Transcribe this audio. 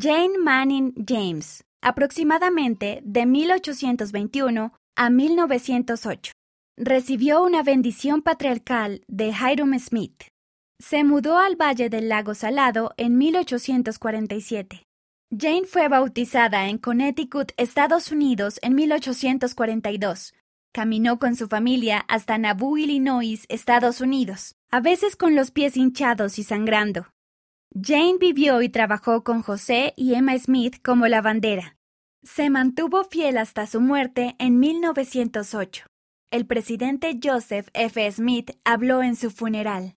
Jane Manning James, aproximadamente de 1821 a 1908. Recibió una bendición patriarcal de Hiram Smith. Se mudó al Valle del Lago Salado en 1847. Jane fue bautizada en Connecticut, Estados Unidos, en 1842. Caminó con su familia hasta Nauvoo, Illinois, Estados Unidos, a veces con los pies hinchados y sangrando. Jane vivió y trabajó con José y Emma Smith como lavandera. Se mantuvo fiel hasta su muerte en 1908. El presidente Joseph F. Smith habló en su funeral.